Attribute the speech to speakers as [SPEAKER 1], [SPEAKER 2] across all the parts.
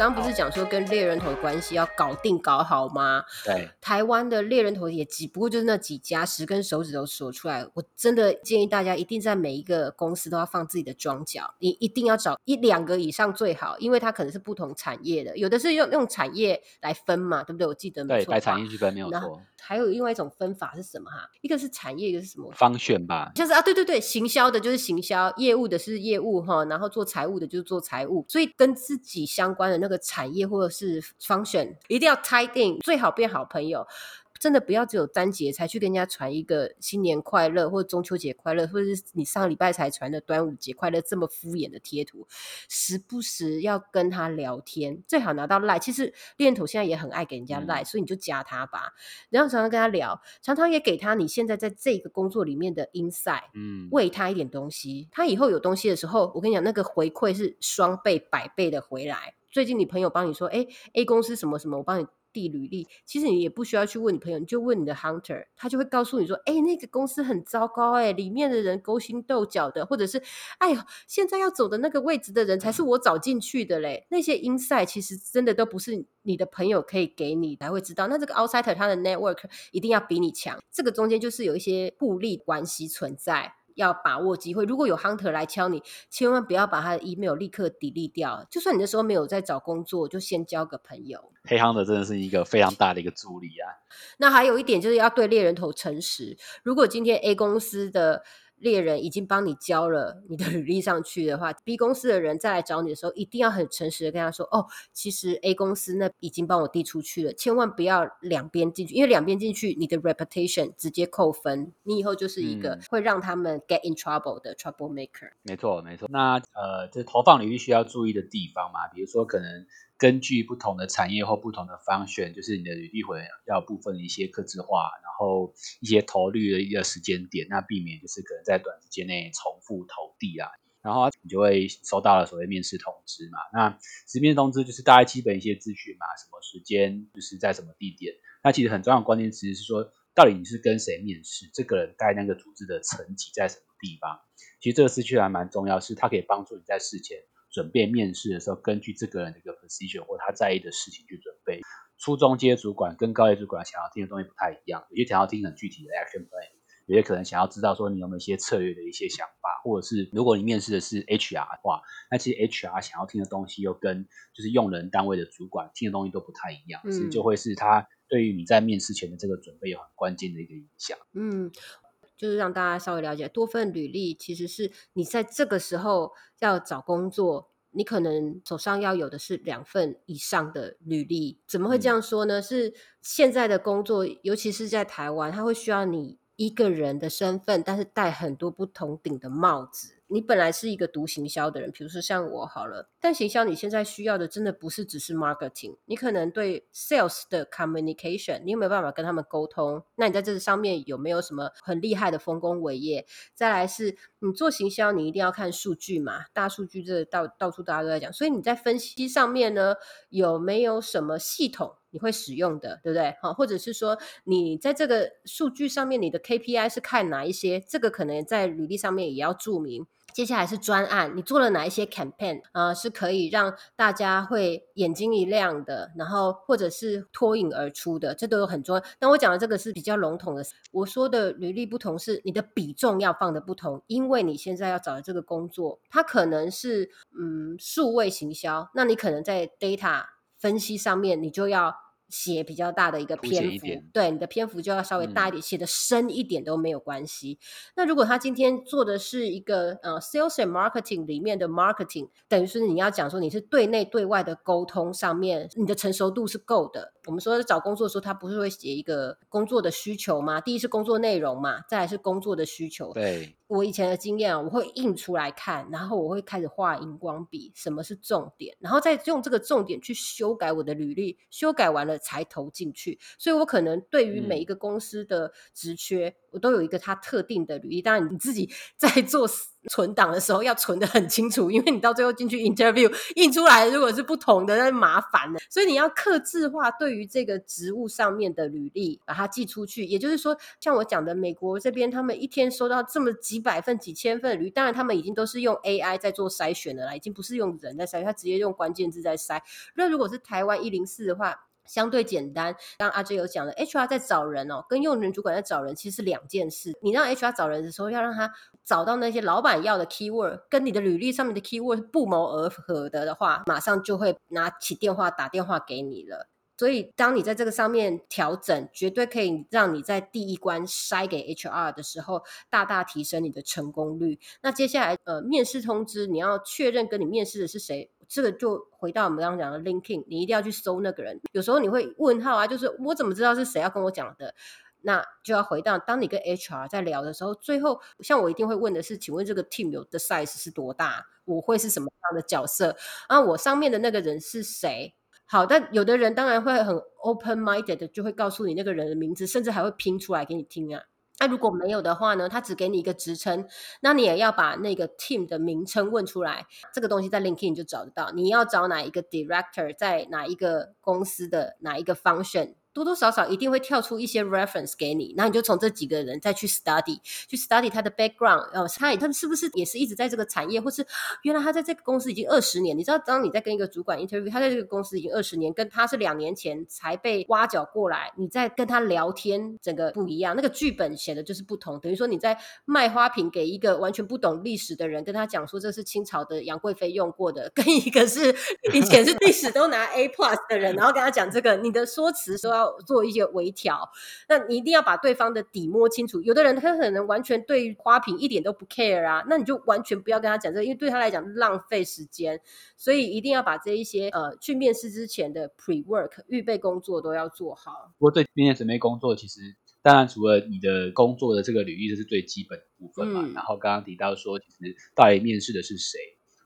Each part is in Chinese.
[SPEAKER 1] 刚刚不是讲说跟猎人头的关系要搞定搞好吗？
[SPEAKER 2] 对，
[SPEAKER 1] 台湾的猎人头也只不过就是那几家，十根手指头数出来。我真的建议大家一定在每一个公司都要放自己的庄脚，你一定要找一两个以上最好，因为它可能是不同产业的，有的是用用产业来分嘛，对不对？我记得没
[SPEAKER 2] 对，产业去分没有错，
[SPEAKER 1] 还有另外一种分法是什么哈？一个是产业，一个是什么？
[SPEAKER 2] 方选吧，
[SPEAKER 1] 像是啊，对对对，行销的就是行销，业务的是业务哈，然后做财务的就是做财务，所以跟自己相关的那个产业或者是 function 一定要 tied in，最好变好朋友。真的不要只有单节才去跟人家传一个新年快乐，或者中秋节快乐，或者是你上礼拜才传的端午节快乐这么敷衍的贴图，时不时要跟他聊天，最好拿到赖。其实恋头现在也很爱给人家
[SPEAKER 2] 嗯
[SPEAKER 1] 赖、所以你就加他吧，然后常常跟他聊，常常也给他你现在在这个工作里面的 insight。
[SPEAKER 2] 嗯，
[SPEAKER 1] 喂他一点东西，他以后有东西的时候，我跟你讲，那个回馈是双倍、百倍的回来。最近你朋友帮你说，哎，A 公司什么什么，我帮你递履历，其实你也不需要去问你朋友，你就问你的 hunter，他就会告诉你说，哎，那个公司很糟糕、哎，里面的人勾心斗角的，或者是，哎呦，现在要走的那个位置的人才是我找进去的嘞。那些 insight 其实真的都不是你的朋友可以给你才会知道，那这个 outsider 他的 network 一定要比你强，这个中间就是有一些互利关系存在。要把握机会，如果有 hunter 来敲你，千万不要把他的 email 立刻 delete 掉。就算你那时候没有在找工作，就先交个朋友。
[SPEAKER 2] 黑夯的真的是一个非常大的一个助力啊，
[SPEAKER 1] 那还有一点就是要对猎人头诚实。如果今天 A 公司的猎人已经帮你交了你的履历上去的话，B 公司的人再来找你的时候，一定要很诚实的跟他说：“哦，其实 A 公司那已经帮我递出去了。”千万不要两边进去，因为两边进去，你的 reputation 直接扣分，你以后就是一个
[SPEAKER 2] 嗯
[SPEAKER 1] 会让他们 get in trouble 的 trouble maker。
[SPEAKER 2] 没错没错。那呃，这投放履历需要注意的地方嘛，比如说可能根据不同的产业或不同的方选，就是你的履历会要部分的一些客制化，然后一些投率的一个时间点，那避免就是可能在短时间内重复投递啊。然后你就会收到了所谓面试通知嘛。那实面通知就是大概基本一些资讯嘛，什么时间，就是在什么地点。那其实很重要的关键词是说，到底你是跟谁面试，这个人在那个组织的层级在什么地方。其实这个资讯还蛮重要，是它可以帮助你在事前准备面试的时候，根据这个人的一个 position 或他在意的事情去准备。初中阶主管跟高阶主管想要听的东西不太一样，有些想要听很具体的 action plan，有些可能想要知道说你有没有一些策略的一些想法，或者是如果你面试的是 HR 的话，那其实 HR 想要听的东西又跟就是用人单位的主管听的东西都不太一样，
[SPEAKER 1] 嗯
[SPEAKER 2] 所以就会是他对于你在面试前的这个准备有很关键的一个影响。
[SPEAKER 1] 嗯，就是让大家稍微了解，多份履历其实是你在这个时候要找工作，你可能手上要有的是两份以上的履历。怎么会这样说呢？是现在的工作，尤其是在台湾，它会需要你一个人的身份，但是戴很多不同顶的帽子。你本来是一个读行销的人，比如说像我好了，但行销你现在需要的真的不是只是 marketing，你可能对 sales 的 communication，你有没有办法跟他们沟通？那你在这上面有没有什么很厉害的丰功伟业？再来是你做行销，你一定要看数据嘛，大数据这到到处大家都在讲，所以你在分析上面呢，有没有什么系统？你会使用的，对不对？好，或者是说你在这个数据上面，你的 KPI 是看哪一些？这个可能在履历上面也要注明。接下来是专案，你做了哪一些 campaign 啊、是可以让大家会眼睛一亮的，然后或者是脱颖而出的，这都有很重要。但我讲的这个是比较笼统的，我说的履历不同是你的比重要放的不同，因为你现在要找的这个工作，它可能是嗯数位行销，那你可能在 data 分析上面，你就要写比较大的一个篇幅，对，你的篇幅就要稍微大一点，写的深一点都没有关系。那如果他今天做的是一个呃 sales and marketing 里面的 marketing，等于是你要讲说你是对内对外的沟通上面，你的成熟度是够的。我们说找工作的时候，他不是会写一个工作的需求吗？第一是工作内容嘛，再来是工作的需求。
[SPEAKER 2] 对，
[SPEAKER 1] 我以前的经验啊，我会印出来看，然后我会开始画荧光笔，什么是重点，然后再用这个重点去修改我的履历。修改完了才投进去，所以我可能对于每
[SPEAKER 2] 嗯
[SPEAKER 1] 一个公司的职缺，我都有一个它特定的履历。当然你自己 在做 存档的时候要存的很清楚，因为你到最后进去 interview 印出来如果是不同的，那麻烦了。所以你要克制化对于这个职务上面的履历，把它寄出去。也就是说，像我讲的，美国这边他们一天收到这么几百份、几千份的履历，当然他们已经都是用 AI 在做筛选的啦，已经不是用人在筛，他直接用关键字在筛。那如果是台湾一零四的话，相对简单。刚阿 J 有讲了，HR 在找人哦，跟用人主管在找人其实是两件事。你让 HR 找人的时候，要让他找到那些老板要的 keyword，跟你的履历上面的 keyword 不谋而合的的话，马上就会拿起电话打电话给你了。所以，当你在这个上面调整，绝对可以让你在第一关筛给 HR 的时候，大大提升你的成功率。那接下来，呃，面试通知你要确认跟你面试的是谁，这个就回到我们刚刚讲的 linking，你一定要去搜那个人。有时候你会问号啊，就是我怎么知道是谁要跟我讲的？那就要回到当你跟 HR 在聊的时候，最后像我一定会问的是，请问这个 team 有的 size 是多大？我会是什么样的角色？啊，我上面的那个人是谁？好，但有的人当然会很 open minded 的，就会告诉你那个人的名字，甚至还会拼出来给你听啊。那如果没有的话呢？他只给你一个职称，那你也要把那个 team 的名称问出来。这个东西在 LinkedIn 就找得到。你要找哪一个 director，在哪一个公司的哪一个 function，多多少少一定会跳出一些 reference 给你。那你就从这几个人再去 study，去 study 他的 background，呃，他他是不是也是一直在这个产业，或是原来他在这个公司已经二十年？你知道，当你在跟一个主管 interview，他在这个公司已经二十年，跟他是两年前才被挖角过来，你在跟他聊天，整个不一样。那个剧本写的就是不同，等于说你在卖花瓶给一个完全不懂历史的人，跟他讲说这是清朝的杨贵妃用过的，跟一个是以前是历史都拿 A plus 的人，然后跟他讲这个，你的说辞说要做一些微调。那你一定要把对方的底摸清楚。有的人他可能完全对花瓶一点都不 care 啊，那你就完全不要跟他讲这个，因为对他来讲浪费时间。所以一定要把这一些呃去面试之前的 pre work 预备工作都要做好。
[SPEAKER 2] 不过对面试准备工作，其实当然除了你的工作的这个履历，这是最基本的部分嘛。
[SPEAKER 1] 嗯
[SPEAKER 2] 然后刚刚提到说，其实到底面试的是谁，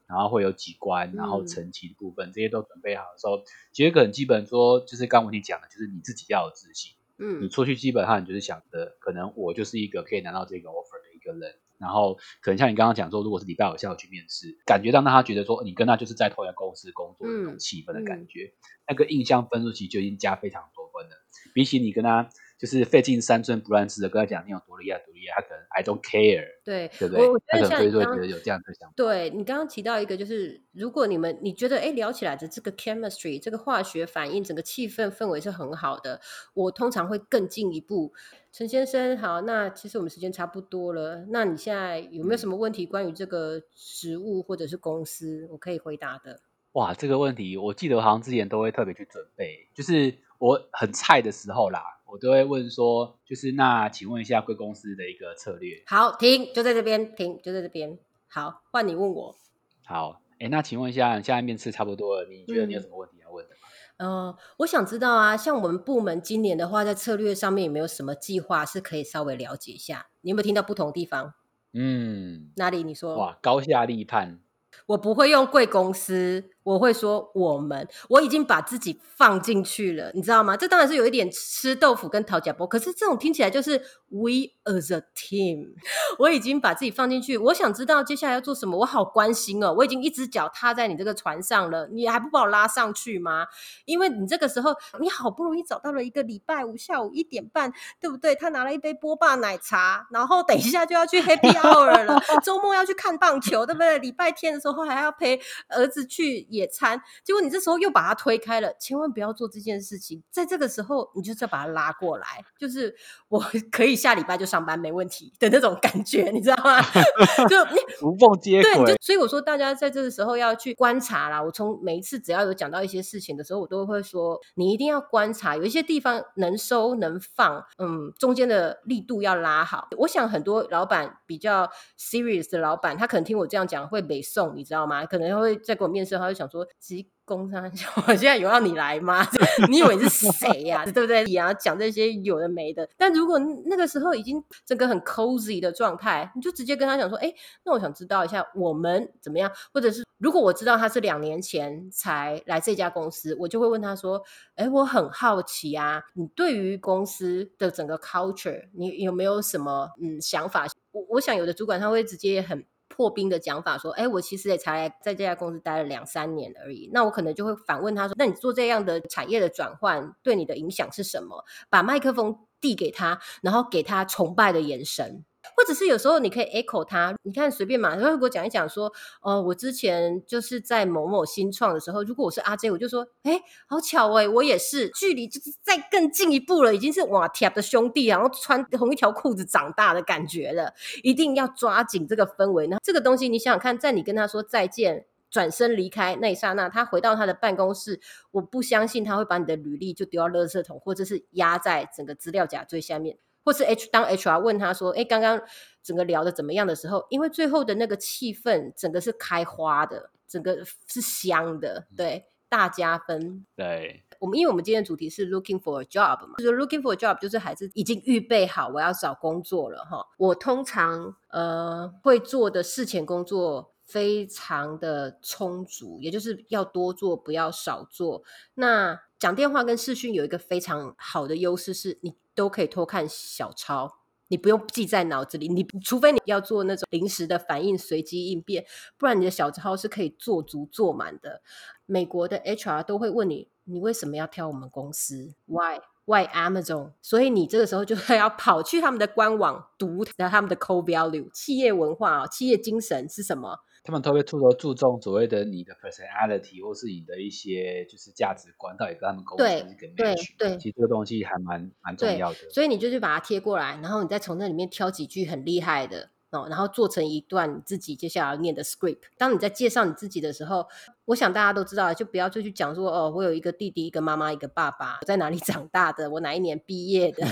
[SPEAKER 2] 然后会有几关，然后
[SPEAKER 1] 嗯。
[SPEAKER 2] 层级的部分，这些都准备好的时候，其实可能基本说，就是刚刚我跟你讲的，就是你自己要有自信。嗯你
[SPEAKER 1] 嗯。
[SPEAKER 2] 出去基本上你就是想着，可能我就是一个可以拿到这个 offer 的一个人，然后可能像你刚刚讲说，如果是礼拜五下午去面试，感觉让他觉得说你跟他就是在同一个公司工作的那种
[SPEAKER 1] 嗯
[SPEAKER 2] 气氛的
[SPEAKER 1] 嗯。
[SPEAKER 2] 感觉，那个印象分数其实就已经加非常多分了，比起你跟他就是费尽三寸不烂之的跟他讲你有多厉害多厉害，他可能 I don't care，
[SPEAKER 1] 对，
[SPEAKER 2] 对不对
[SPEAKER 1] 我我？觉得
[SPEAKER 2] 有这样的想法。
[SPEAKER 1] 对你刚刚提到一个，就是如果你们你觉得哎聊起来的这个 chemistry 这个化学反应，整个气氛氛围是很好的，我通常会更进一步。陈先生，好，那其实我们时间差不多了，那你现在有没有什么问题关于这个职务或者是公司，我可以回答的？
[SPEAKER 2] 哇，这个问题我记得我好像之前都会特别去准备，就是我很菜的时候啦，我都会问说，就是那请问一下贵公司的一个策略。
[SPEAKER 1] 好，停，就在这边，停，就在这边。好，换你问我。
[SPEAKER 2] 好，哎，那请问一下，你现在面试差不多了，你觉得你有
[SPEAKER 1] 嗯
[SPEAKER 2] 什么问题要问的吗？
[SPEAKER 1] 呃，我想知道啊，像我们部门今年的话，在策略上面有没有什么计划是可以稍微了解一下？你有没有听到不同地方？
[SPEAKER 2] 嗯，
[SPEAKER 1] 哪里？你说。
[SPEAKER 2] 哇，高下立判，
[SPEAKER 1] 我不会用贵公司，我会说我们，我已经把自己放进去了，你知道吗？这当然是有一点吃豆腐跟讨假包，可是这种听起来就是 we as a team，我已经把自己放进去，我想知道接下来要做什么，我好关心哦，我已经一只脚踏在你这个船上了，你还不把我拉上去吗？因为你这个时候，你好不容易找到了一个礼拜五下午一点半，对不对？他拿了一杯波霸奶茶，然后等一下就要去 Happy Hour 了，周末要去看棒球，对不对？礼拜天的时候还要陪儿子去野餐，结果你这时候又把他推开了，千万不要做这件事情。在这个时候，你就再把他拉过来，就是我 可以下礼拜就上班没问题的那种感觉，你知道吗？就你
[SPEAKER 2] 无缝接
[SPEAKER 1] 对，就。所以我说大家在这个时候要去观察啦。我从每一次只要有讲到一些事情的时候，我都会说你一定要观察，有一些地方能收能放，嗯，中间的力度要拉好。我想很多老板比较 serious 的老板，他可能听我这样讲会北送，你知道吗？可能会在跟我面试，他会想想说，急工商，我现在有要你来吗？你以为是谁呀？对不对？你要讲这些有的没的。但如果那个时候已经整个很 cozy 的状态，你就直接跟他讲说，哎，那我想知道一下我们怎么样，或者是如果我知道他是两年前才来这家公司，我就会问他说，哎，我很好奇啊，你对于公司的整个 culture，你有没有什么嗯想法？我我想有的主管他会直接很。破冰的讲法说：“哎，我其实也才在这家公司待了两三年而已。那我可能就会反问他说：‘那你做这样的产业的转换，对你的影响是什么？’把麦克风递给他，然后给他崇拜的眼神。”或者是有时候你可以 echo 他，你看随便嘛，他会给我讲一讲说，哦，我之前就是在某某新创的时候，如果我是阿 J，我就说，哎，好巧哎，我也是，距离就是再更进一步了，已经是哇铁的兄弟，然后穿同一条裤子长大的感觉了，一定要抓紧这个氛围。那这个东西，你想想看，在你跟他说再见，转身离开那一刹那，他回到他的办公室，我不相信他会把你的履历就丢到垃圾桶，或者是压在整个资料夹最下面。或是 H 当 HR 问他说：“哎，刚刚整个聊的怎么样的时候，因为最后的那个气氛，整个是开花的，整个是香的，对，大加分。
[SPEAKER 2] 对
[SPEAKER 1] 我们，因为我们今天的主题是 looking for a job 嘛，就是 looking for a job，就是孩子已经预备好我要找工作了哈。我通常呃会做的事前工作非常的充足，也就是要多做，不要少做。那讲电话跟视讯有一个非常好的优势是，你。都可以偷看小抄，你不用记在脑子里。你除非你要做那种临时的反应、随机应变，不然你的小抄是可以做足做满的。美国的 HR 都会问你，你为什么要挑我们公司？Why Why Amazon？所以你这个时候就是 要跑去他们的官网读他们的 core value，企业文化啊，企业精神是什么？
[SPEAKER 2] 他们特别注重注重所谓的你的 personality，或是你的一些就是价值观，到底跟他们沟通是跟没
[SPEAKER 1] 对对，
[SPEAKER 2] 其实这个东西还蛮蛮重要的。
[SPEAKER 1] 所以你就去把它贴过来，然后你再从那里面挑几句很厉害的。哦，然后做成一段自己接下来要念的 script。当你在介绍你自己的时候，我想大家都知道，就不要就去讲说哦，我有一个弟弟，一个妈妈，一个爸爸，在哪里 长大的，我哪一年毕业的。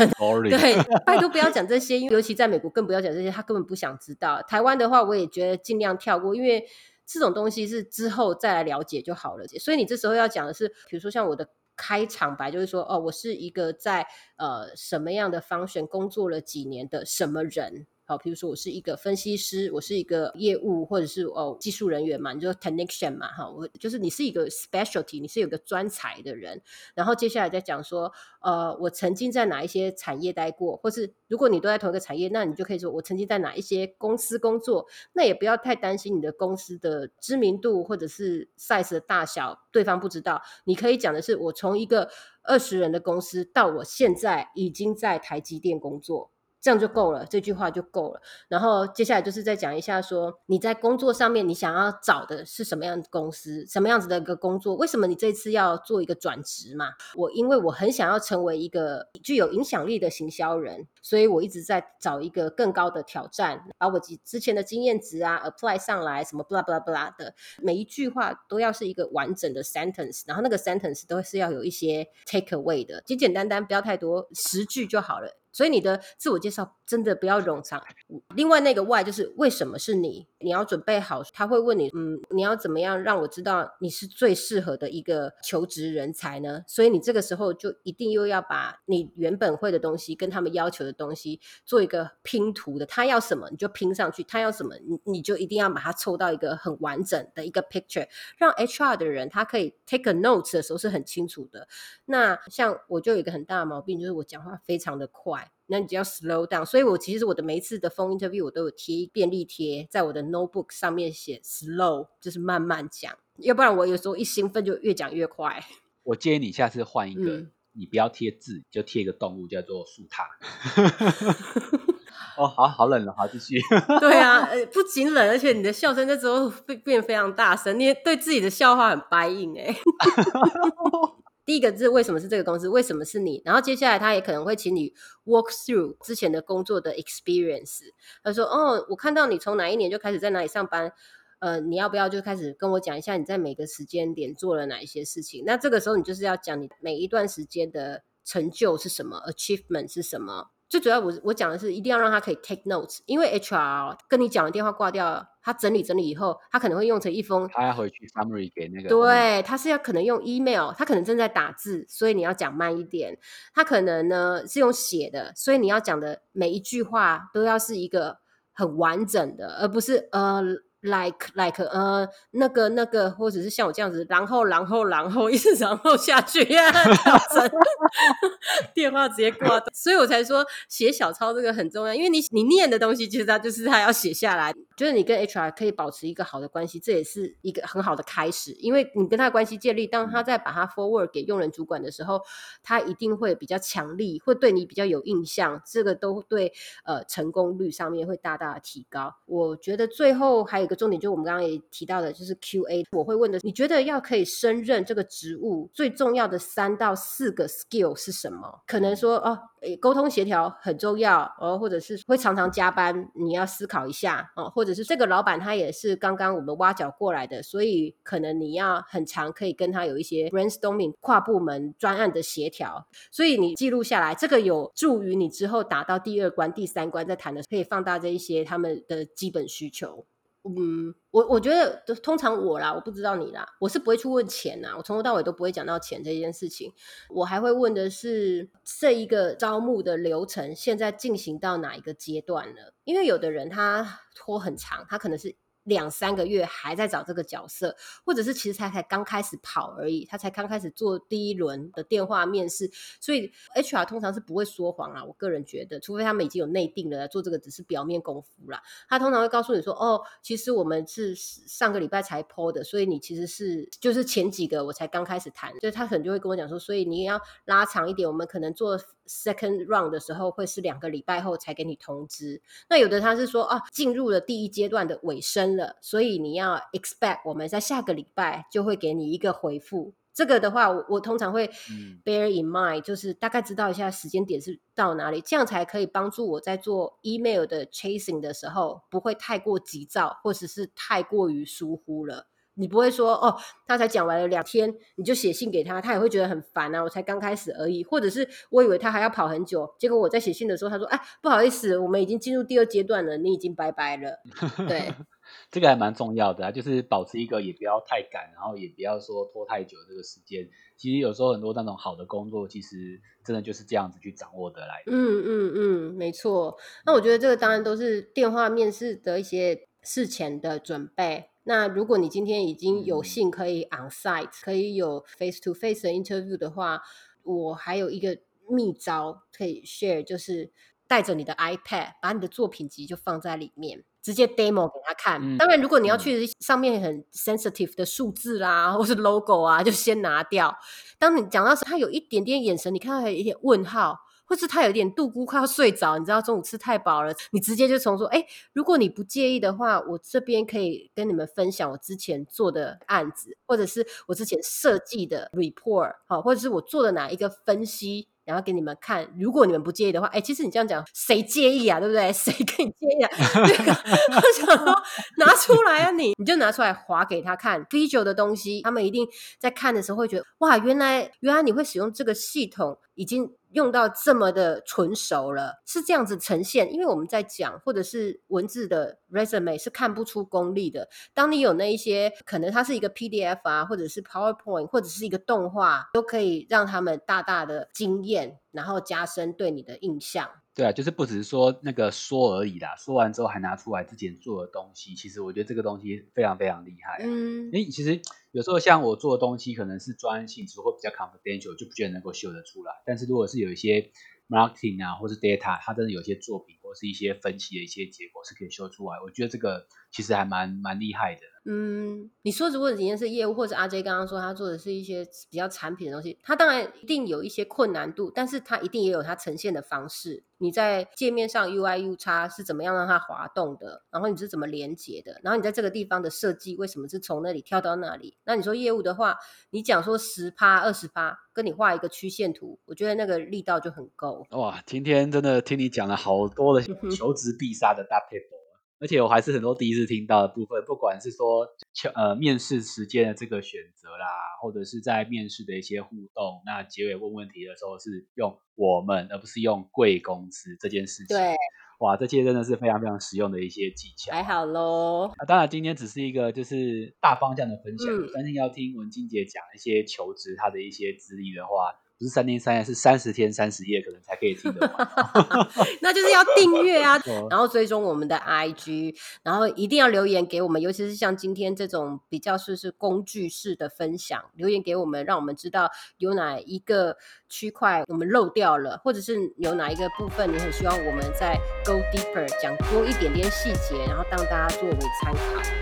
[SPEAKER 1] 对，拜托不要讲这些，因为尤其在美国更不要讲这些，他根本不想知道。台湾的话，我也觉得尽量跳过，因为这种东西是之后再来了解就好了。所以你这时候要讲的是，比如说像我的开场白，就是说哦，我是一个在呃什么样的方选工作了几年的什么人。比如说我是一个分析师，我是一个业务或者是哦技术人员嘛，你就 technician 嘛，哈，我就是你是一个 specialty，你是有个专才的人。然后接下来再讲说，呃，我曾经在哪一些产业待过，或是如果你都在同一个产业，那你就可以说我曾经在哪一些公司工作。那也不要太担心你的公司的知名度或者是 size 的大小，对方不知道。你可以讲的是，我从一个二十人的公司到我现在已经在台积电工作。这样就够了，这句话就够了。然后接下来就是再讲一下，说你在工作上面，你想要找的是什么样的公司，什么样子的一个工作？为什么你这次要做一个转职嘛？我因为我很想要成为一个具有影响力的行销人，所以我一直在找一个更高的挑战，把我之之前的经验值啊 apply 上来，什么 blah blah blah 的，每一句话都要是一个完整的 sentence，然后那个 sentence 都是要有一些 take away 的，简简单单，不要太多，十句就好了。所以你的自我介绍真的不要冗长。另外那个 why 就是为什么是你？你要准备好，他会问你，嗯，你要怎么样让我知道你是最适合的一个求职人才呢？所以你这个时候就一定又要把你原本会的东西跟他们要求的东西做一个拼图的。他要什么你就拼上去，他要什么你你就一定要把它凑到一个很完整的一个 picture，让 HR 的人他可以 take a notes 的时候是很清楚的。那像我就有一个很大的毛病，就是我讲话非常的快。那你就要 slow down，所以我其实我的每一次的 phone interview 我都有贴便利贴在我的 notebook 上面写 slow，就是慢慢讲，要不然我有时候一兴奋就越讲越快。
[SPEAKER 2] 我建议你下次换一个，你不要贴字，就贴一个动物叫做树塔。哦，好好冷了，好继续。
[SPEAKER 1] 对啊，呃，不仅冷，而且你的笑声在之后变变非常大声，你也对自己的笑话很白硬哎。第一个字为什么是这个公司？为什么是你？然后接下来他也可能会请你 walk through 之前的工作的 experience。他说：“哦，我看到你从哪一年就开始在哪里上班，呃，你要不要就开始跟我讲一下你在每个时间点做了哪一些事情？那这个时候你就是要讲你每一段时间的成就是什么，achievement 是什么。”最主要我我讲的是一定要让他可以 take notes，因为 HR 跟你讲完电话挂掉，他整理整理以后，他可能会用成一封，
[SPEAKER 2] 他要回去 summary 给那个，
[SPEAKER 1] 对，他是要可能用 email，他可能正在打字，所以你要讲慢一点。他可能呢是用写的，所以你要讲的每一句话都要是一个很完整的，而不是呃。Like like 呃那个那个，或者是像我这样子，然后然后然后 一直然后下去呀，电话直接挂断，所以我才说写小抄这个很重要，因为你你念的东西其实它就是它要写下来，就是你跟 HR 可以保持一个好的关系，这也是一个很好的开始，因为你跟他关系建立，当他在把他 forward 给用人主管的时候，他一定会比较强力，会对你比较有印象，这个都对呃成功率上面会大大的提高。我觉得最后还有。重点就我们刚刚也提到的，就是 Q A。我会问的，你觉得要可以胜任这个职务，最重要的三到四个 skill 是什么？可能说哦，沟通协调很重要哦，或者是会常常加班，你要思考一下哦，或者是这个老板他也是刚刚我们挖角过来的，所以可能你要很长可以跟他有一些 brainstorming 跨部门专案的协调，所以你记录下来，这个有助于你之后打到第二关、第三关再谈的，可以放大这一些他们的基本需求。嗯，我我觉得通常我啦，我不知道你啦，我是不会去问钱呐，我从头到尾都不会讲到钱这件事情，我还会问的是这一个招募的流程现在进行到哪一个阶段了？因为有的人他拖很长，他可能是。两三个月还在找这个角色，或者是其实他才刚开始跑而已，他才刚开始做第一轮的电话面试，所以 HR 通常是不会说谎啊。我个人觉得，除非他们已经有内定了，做这个只是表面功夫啦。他通常会告诉你说：“哦，其实我们是上个礼拜才 PO 的，所以你其实是就是前几个我才刚开始谈。”所以他可能就会跟我讲说：“所以你也要拉长一点，我们可能做 second round 的时候会是两个礼拜后才给你通知。”那有的他是说：“啊，进入了第一阶段的尾声。”了，所以你要 expect 我们在下个礼拜就会给你一个回复。这个的话，我我通常会 bear in mind，就是大概知道一下时间点是到哪里，这样才可以帮助我在做 email 的 chasing 的时候不会太过急躁，或者是太过于疏忽了。你不会说哦，他才讲完了两天，你就写信给他，他也会觉得很烦啊。我才刚开始而已，或者是我以为他还要跑很久，结果我在写信的时候，他说：“哎，不好意思，我们已经进入第二阶段了，你已经拜拜了。”对，
[SPEAKER 2] 这个还蛮重要的啊，就是保持一个也不要太赶，然后也不要说拖太久这个时间。其实有时候很多那种好的工作，其实真的就是这样子去掌握得来。
[SPEAKER 1] 嗯嗯嗯，没错。那我觉得这个当然都是电话面试的一些事前的准备。那如果你今天已经有幸可以 on site，可以有 face to face 的 interview 的话，我还有一个秘招可以 share，就是带着你的 iPad，把你的作品集就放在里面，直接 demo 给他看。当然，如果你要去上面很 sensitive 的数字啦，或是 logo 啊，就先拿掉。当你讲到时，他有一点点眼神，你看到有一点问号。或是他有点度孤快要睡着，你知道中午吃太饱了，你直接就从说，哎，如果你不介意的话，我这边可以跟你们分享我之前做的案子，或者是我之前设计的 report，好，或者是我做的哪一个分析。然后给你们看，如果你们不介意的话，哎，其实你这样讲，谁介意啊？对不对？谁跟你介意啊？那个，我想说，拿出来啊，你你就拿出来划给他看，visual 的东西，他们一定在看的时候会觉得，哇，原来原来你会使用这个系统，已经用到这么的纯熟了，是这样子呈现。因为我们在讲或者是文字的 resume 是看不出功力的。当你有那一些，可能它是一个 PDF 啊，或者是 PowerPoint，或者是一个动画，都可以让他们大大的惊艳。然后加深对你的印象。
[SPEAKER 2] 对啊，就是不只是说那个说而已啦，说完之后还拿出来之前做的东西，其实我觉得这个东西非常非常厉害。嗯，因为其实有时候像我做的东西可能是专性质或比较 confidential，就不觉得能够秀得出来。但是如果是有一些 marketing 啊，或是 data，它真的有些作品或是一些分析的一些结果是可以修出来，我觉得这个其实还蛮蛮厉害的。
[SPEAKER 1] 嗯，你说如果今天是业务，或者阿 J 刚刚说他做的是一些比较产品的东西，他当然一定有一些困难度，但是他一定也有他呈现的方式。你在界面上 UI U 叉是怎么样让它滑动的？然后你是怎么连接的？然后你在这个地方的设计为什么是从那里跳到那里？那你说业务的话，你讲说十趴二十趴，跟你画一个曲线图，我觉得那个力道就很够。
[SPEAKER 2] 哇，今天真的听你讲了好多的求职必杀的搭配。而且我还是很多第一次听到的部分，不管是说呃面试时间的这个选择啦，或者是在面试的一些互动，那结尾问问题的时候是用我们，而不是用贵公司这件事情。
[SPEAKER 1] 对。
[SPEAKER 2] 哇，这些真的是非常非常实用的一些技巧。
[SPEAKER 1] 还好喽。
[SPEAKER 2] 那当然，今天只是一个就是大方向的分享。相信要听文静姐讲一些求职她的一些资历的话。不是三天三夜，是三十天三十夜，可能才可以听得完。
[SPEAKER 1] 那就是要订阅啊，然后追踪我们的 IG，然后一定要留言给我们，尤其是像今天这种比较是是工具式的分享，留言给我们，让我们知道有哪一个区块我们漏掉了，或者是有哪一个部分你很希望我们再 go deeper 讲多一点点细节，然后当大家作为参考。